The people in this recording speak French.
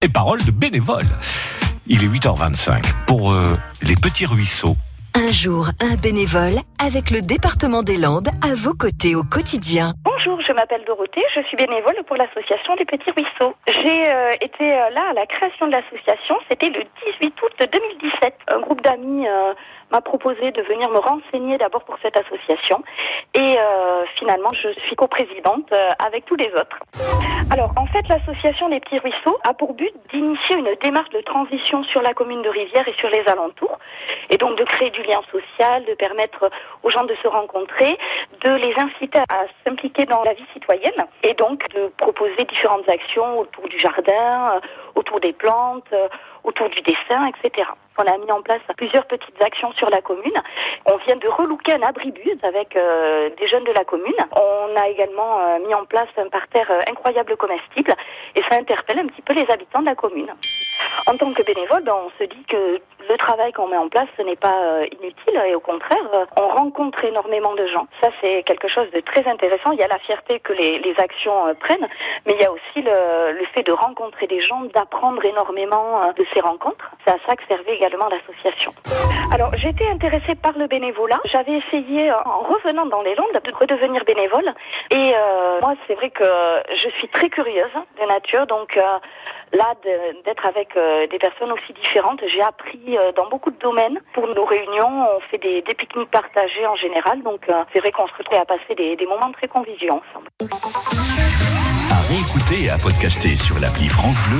et paroles de bénévoles. Il est 8h25 pour euh, les petits ruisseaux. Un jour, un bénévole avec le département des Landes à vos côtés au quotidien. Bonjour, je m'appelle Dorothée, je suis bénévole pour l'association des Petits Ruisseaux. J'ai euh, été euh, là à la création de l'association, c'était le 18 août 2017. Un groupe d'amis euh, m'a proposé de venir me renseigner d'abord pour cette association et finalement je suis coprésidente avec tous les autres. Alors en fait l'association des Petits Ruisseaux a pour but d'initier une démarche de transition sur la commune de Rivière et sur les alentours et donc de créer du lien social, de permettre aux gens de se rencontrer, de les inciter à s'impliquer dans la vie citoyenne et donc de proposer différentes actions autour du jardin, euh, autour des plantes, euh, autour du dessin, etc. On a mis en place plusieurs petites actions sur la commune. On vient de relooker un abribus avec euh, des jeunes de la commune. On a également mis en place un parterre incroyable comestible et ça interpelle un petit peu les habitants de la commune. En tant que bénévole, ben, on se dit que le travail qu'on met en place, ce n'est pas euh, inutile et au contraire, euh, on rencontre énormément de gens. Ça, c'est quelque chose de très intéressant. Il y a la fierté que les, actions euh, prennent, mais il y a aussi le, fait de rencontrer des gens, d'apprendre énormément de ces rencontres. C'est à ça que servait également l'association. Alors, j'étais intéressée par le bénévolat. J'avais essayé, en revenant dans les Landes, de redevenir bénévole. Et moi, c'est vrai que je suis très curieuse de nature, donc là, d'être avec euh, des personnes aussi différentes, j'ai appris euh, dans beaucoup de domaines. Pour nos réunions, on fait des, pique-niques partagés en général, donc euh, c'est vrai qu'on se retrouve à passer des, des moments très conviviaux ensemble. À réécouter et à podcaster sur l'appli France Bleu